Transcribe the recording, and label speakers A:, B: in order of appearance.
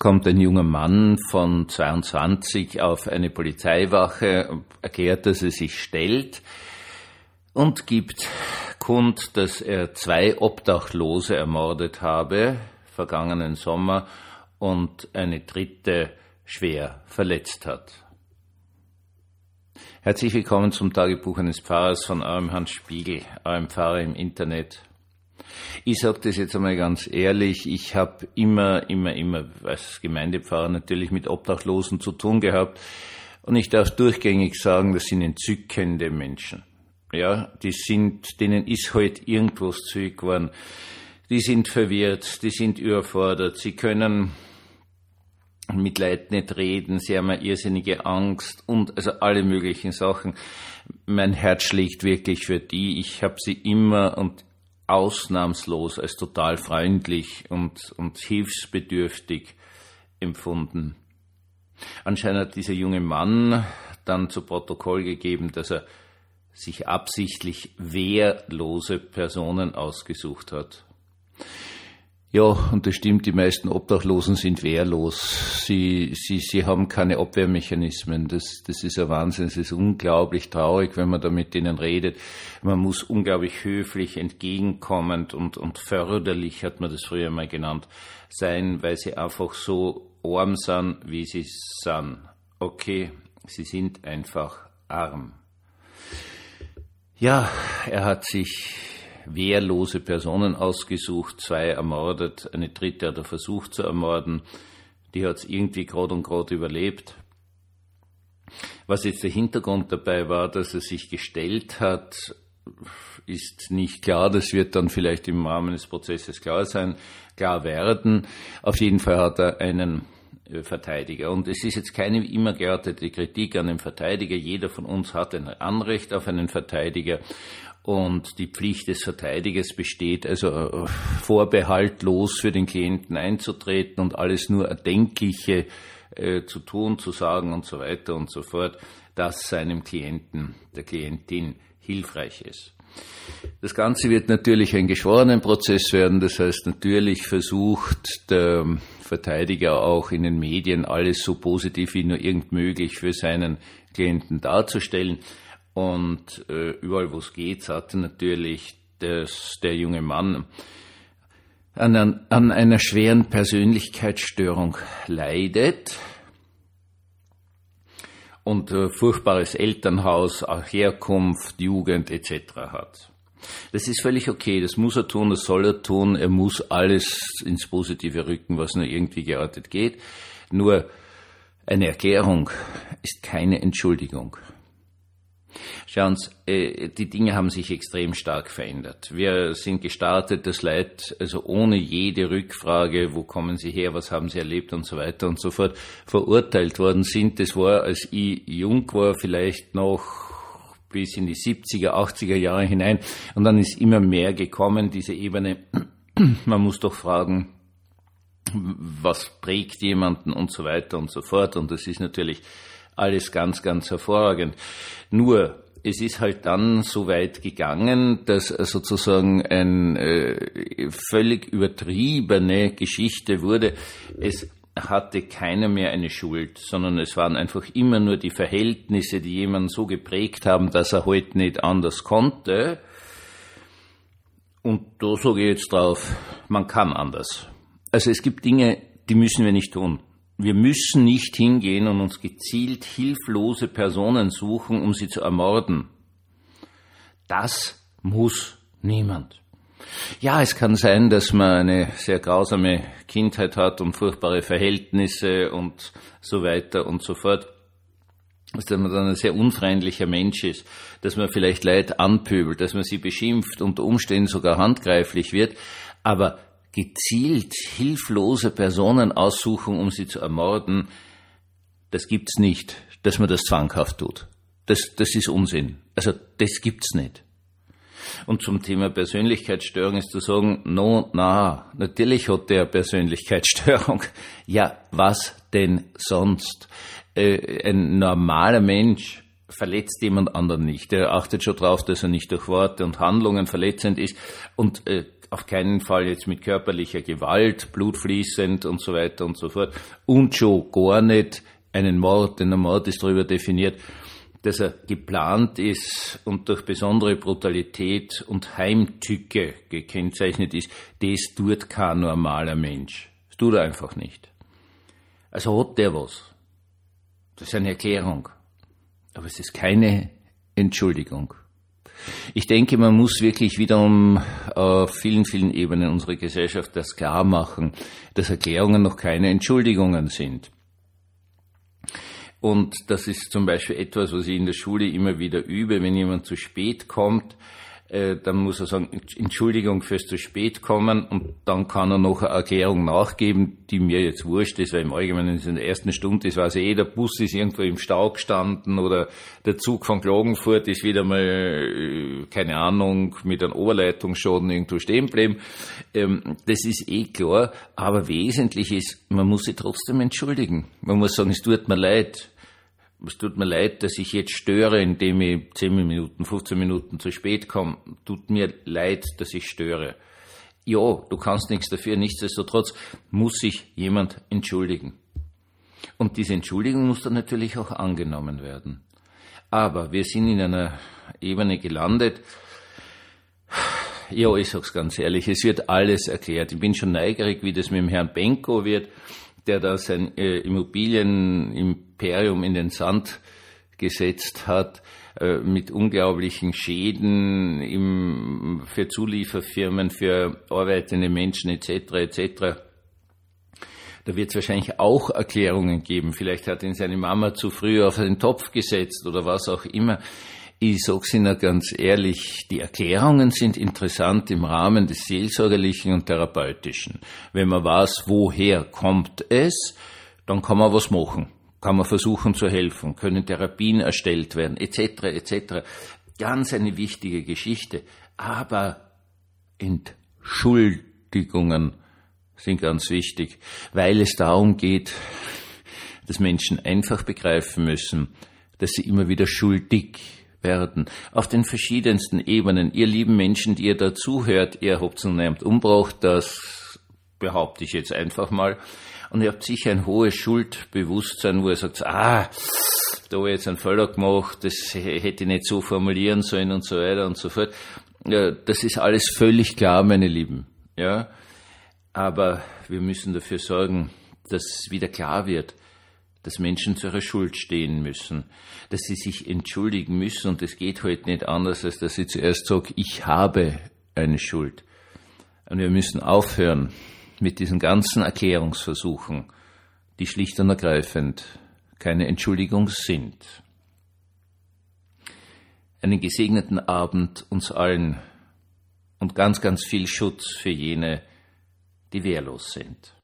A: kommt ein junger Mann von 22 auf eine Polizeiwache, erklärt, dass er sich stellt und gibt kund, dass er zwei Obdachlose ermordet habe, vergangenen Sommer, und eine dritte schwer verletzt hat. Herzlich willkommen zum Tagebuch eines Pfarrers von eurem Hans Spiegel, eurem Pfarrer im Internet. Ich sage das jetzt einmal ganz ehrlich, ich habe immer, immer, immer als Gemeindepfarrer natürlich mit Obdachlosen zu tun gehabt und ich darf durchgängig sagen, das sind entzückende Menschen. Ja, die sind, denen ist halt irgendwas zurück geworden. Die sind verwirrt, die sind überfordert, sie können mit Leid nicht reden, sie haben eine irrsinnige Angst und also alle möglichen Sachen. Mein Herz schlägt wirklich für die. Ich habe sie immer und ausnahmslos als total freundlich und, und hilfsbedürftig empfunden. Anscheinend hat dieser junge Mann dann zu Protokoll gegeben, dass er sich absichtlich wehrlose Personen ausgesucht hat. Ja, und das stimmt, die meisten Obdachlosen sind wehrlos. Sie, sie, sie haben keine Abwehrmechanismen. Das, das ist ein Wahnsinn. Es ist unglaublich traurig, wenn man da mit denen redet. Man muss unglaublich höflich, entgegenkommend und, und förderlich, hat man das früher mal genannt, sein, weil sie einfach so arm sind, wie sie sind. Okay, sie sind einfach arm. Ja, er hat sich wehrlose Personen ausgesucht, zwei ermordet, eine dritte hat er versucht zu ermorden, die hat es irgendwie gerade und gerade überlebt. Was jetzt der Hintergrund dabei war, dass er sich gestellt hat, ist nicht klar. Das wird dann vielleicht im Rahmen des Prozesses klar sein, klar werden. Auf jeden Fall hat er einen äh, Verteidiger. Und es ist jetzt keine immer geartete Kritik an den Verteidiger. Jeder von uns hat ein Anrecht auf einen Verteidiger. Und die Pflicht des Verteidigers besteht also äh, vorbehaltlos für den Klienten einzutreten und alles nur Erdenkliche äh, zu tun, zu sagen und so weiter und so fort, dass seinem Klienten, der Klientin hilfreich ist. Das Ganze wird natürlich ein Geschworenenprozess werden. Das heißt, natürlich versucht der Verteidiger auch in den Medien alles so positiv wie nur irgend möglich für seinen Klienten darzustellen. Und äh, überall, wo es geht, sagte natürlich dass der junge Mann an, an einer schweren Persönlichkeitsstörung leidet und äh, furchtbares Elternhaus, auch Herkunft, Jugend etc. hat. Das ist völlig okay, das muss er tun, das soll er tun, er muss alles ins Positive rücken, was nur irgendwie geartet geht. Nur eine Erklärung ist keine Entschuldigung. Schauen Sie, äh, die Dinge haben sich extrem stark verändert. Wir sind gestartet, das Leid, also ohne jede Rückfrage, wo kommen Sie her, was haben Sie erlebt und so weiter und so fort, verurteilt worden sind. Das war, als ich jung war, vielleicht noch bis in die 70er, 80er Jahre hinein. Und dann ist immer mehr gekommen, diese Ebene. Man muss doch fragen, was prägt jemanden und so weiter und so fort. Und das ist natürlich alles ganz, ganz hervorragend. Nur, es ist halt dann so weit gegangen, dass sozusagen eine äh, völlig übertriebene Geschichte wurde. Es hatte keiner mehr eine Schuld, sondern es waren einfach immer nur die Verhältnisse, die jemanden so geprägt haben, dass er heute nicht anders konnte. Und da sage ich jetzt drauf, man kann anders. Also es gibt Dinge, die müssen wir nicht tun. Wir müssen nicht hingehen und uns gezielt hilflose Personen suchen, um sie zu ermorden. Das muss niemand. Ja, es kann sein, dass man eine sehr grausame Kindheit hat und furchtbare Verhältnisse und so weiter und so fort. Dass man dann ein sehr unfreundlicher Mensch ist, dass man vielleicht Leid anpöbelt, dass man sie beschimpft, unter Umständen sogar handgreiflich wird. Aber gezielt hilflose Personen aussuchen, um sie zu ermorden, das gibt's nicht, dass man das zwanghaft tut. Das, das ist Unsinn. Also das gibt's nicht. Und zum Thema Persönlichkeitsstörung ist zu sagen, no, na, natürlich hat der Persönlichkeitsstörung. Ja, was denn sonst? Äh, ein normaler Mensch verletzt jemand anderen nicht. Er achtet schon darauf, dass er nicht durch Worte und Handlungen verletzend ist und äh, auf keinen Fall jetzt mit körperlicher Gewalt, blutfließend und so weiter und so fort. Und schon gar nicht einen Mord, denn ein Mord ist darüber definiert, dass er geplant ist und durch besondere Brutalität und Heimtücke gekennzeichnet ist, das tut kein normaler Mensch. Das tut er einfach nicht. Also hat der was. Das ist eine Erklärung. Aber es ist keine Entschuldigung. Ich denke, man muss wirklich wiederum auf vielen, vielen Ebenen unserer Gesellschaft das klar machen, dass Erklärungen noch keine Entschuldigungen sind. Und das ist zum Beispiel etwas, was ich in der Schule immer wieder übe, wenn jemand zu spät kommt, äh, dann muss er sagen, Entschuldigung fürs zu spät kommen und dann kann er noch eine Erklärung nachgeben, die mir jetzt wurscht ist, weil im Allgemeinen in der ersten Stunde, das weiß eh, der Bus ist irgendwo im Stau gestanden oder der Zug von Klagenfurt ist wieder mal, äh, keine Ahnung, mit einem Oberleitungsschaden irgendwo stehen geblieben. Ähm, das ist eh klar, aber wesentlich ist, man muss sich trotzdem entschuldigen. Man muss sagen, es tut mir leid es tut mir leid, dass ich jetzt störe, indem ich 10 Minuten, 15 Minuten zu spät komme. Tut mir leid, dass ich störe. Ja, du kannst nichts dafür. Nichtsdestotrotz muss sich jemand entschuldigen. Und diese Entschuldigung muss dann natürlich auch angenommen werden. Aber wir sind in einer Ebene gelandet. Ja, ich sag's ganz ehrlich, es wird alles erklärt. Ich bin schon neugierig, wie das mit dem Herrn Benko wird der da sein äh, Immobilienimperium in den Sand gesetzt hat, äh, mit unglaublichen Schäden im, für Zulieferfirmen, für arbeitende Menschen etc. etc. Da wird es wahrscheinlich auch Erklärungen geben. Vielleicht hat ihn seine Mama zu früh auf den Topf gesetzt oder was auch immer. Ich sag's Ihnen ganz ehrlich, die Erklärungen sind interessant im Rahmen des Seelsorgerlichen und Therapeutischen. Wenn man weiß, woher kommt es, dann kann man was machen. Kann man versuchen zu helfen, können Therapien erstellt werden, etc., etc. Ganz eine wichtige Geschichte. Aber Entschuldigungen sind ganz wichtig, weil es darum geht, dass Menschen einfach begreifen müssen, dass sie immer wieder schuldig werden. Auf den verschiedensten Ebenen. Ihr lieben Menschen, die ihr dazuhört, ihr habt zunehmend umbraucht, das behaupte ich jetzt einfach mal. Und ihr habt sicher ein hohes Schuldbewusstsein, wo ihr sagt, ah, da habe ich jetzt einen Fehler gemacht, das hätte ich nicht so formulieren sollen und so weiter und so fort. Ja, das ist alles völlig klar, meine Lieben. Ja. Aber wir müssen dafür sorgen, dass wieder klar wird, dass Menschen zu ihrer Schuld stehen müssen, dass sie sich entschuldigen müssen und es geht heute nicht anders, als dass sie zuerst sagt, ich habe eine Schuld. Und wir müssen aufhören mit diesen ganzen Erklärungsversuchen, die schlicht und ergreifend keine Entschuldigung sind. Einen gesegneten Abend uns allen und ganz, ganz viel Schutz für jene, die wehrlos sind.